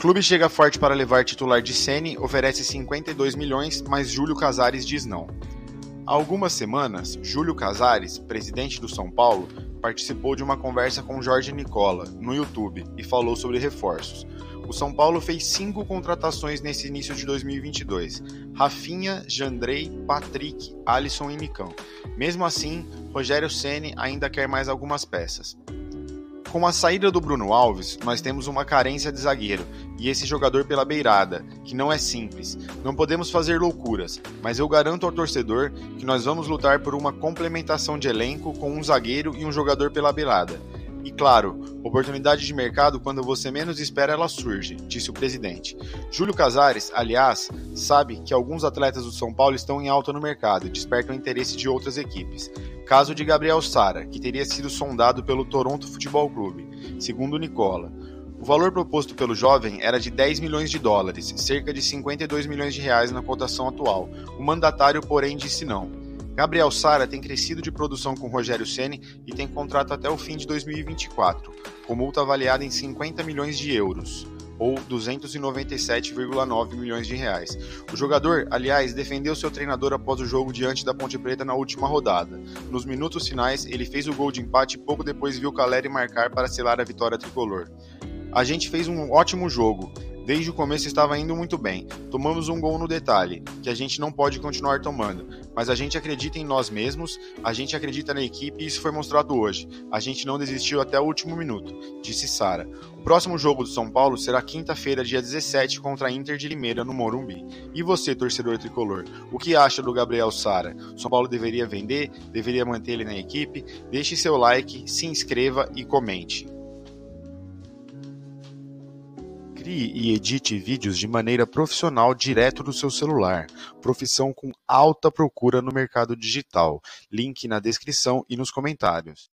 Clube chega forte para levar titular de Sene, oferece 52 milhões, mas Júlio Casares diz não. Há algumas semanas, Júlio Casares, presidente do São Paulo, participou de uma conversa com Jorge Nicola no YouTube e falou sobre reforços. O São Paulo fez cinco contratações nesse início de 2022: Rafinha, Jandrei, Patrick, Alisson e Nicão. Mesmo assim, Rogério Ceni ainda quer mais algumas peças. Com a saída do Bruno Alves, nós temos uma carência de zagueiro e esse jogador pela beirada, que não é simples. Não podemos fazer loucuras, mas eu garanto ao torcedor que nós vamos lutar por uma complementação de elenco com um zagueiro e um jogador pela beirada. E claro, oportunidade de mercado quando você menos espera ela surge, disse o presidente. Júlio Casares, aliás, sabe que alguns atletas do São Paulo estão em alta no mercado e despertam interesse de outras equipes. Caso de Gabriel Sara, que teria sido sondado pelo Toronto Futebol Clube, segundo Nicola. O valor proposto pelo jovem era de 10 milhões de dólares, cerca de 52 milhões de reais na cotação atual. O mandatário, porém, disse não. Gabriel Sara tem crescido de produção com Rogério Ceni e tem contrato até o fim de 2024, com multa avaliada em 50 milhões de euros ou 297,9 milhões de reais. O jogador, aliás, defendeu seu treinador após o jogo diante da Ponte Preta na última rodada. Nos minutos finais, ele fez o gol de empate e pouco depois viu Caleri marcar para selar a vitória tricolor. A gente fez um ótimo jogo. Desde o começo estava indo muito bem. Tomamos um gol no detalhe, que a gente não pode continuar tomando, mas a gente acredita em nós mesmos, a gente acredita na equipe e isso foi mostrado hoje. A gente não desistiu até o último minuto, disse Sara. O próximo jogo do São Paulo será quinta-feira, dia 17, contra a Inter de Limeira, no Morumbi. E você, torcedor tricolor, o que acha do Gabriel Sara? São Paulo deveria vender? Deveria manter ele na equipe? Deixe seu like, se inscreva e comente. Crie e edite vídeos de maneira profissional direto do seu celular. Profissão com alta procura no mercado digital. Link na descrição e nos comentários.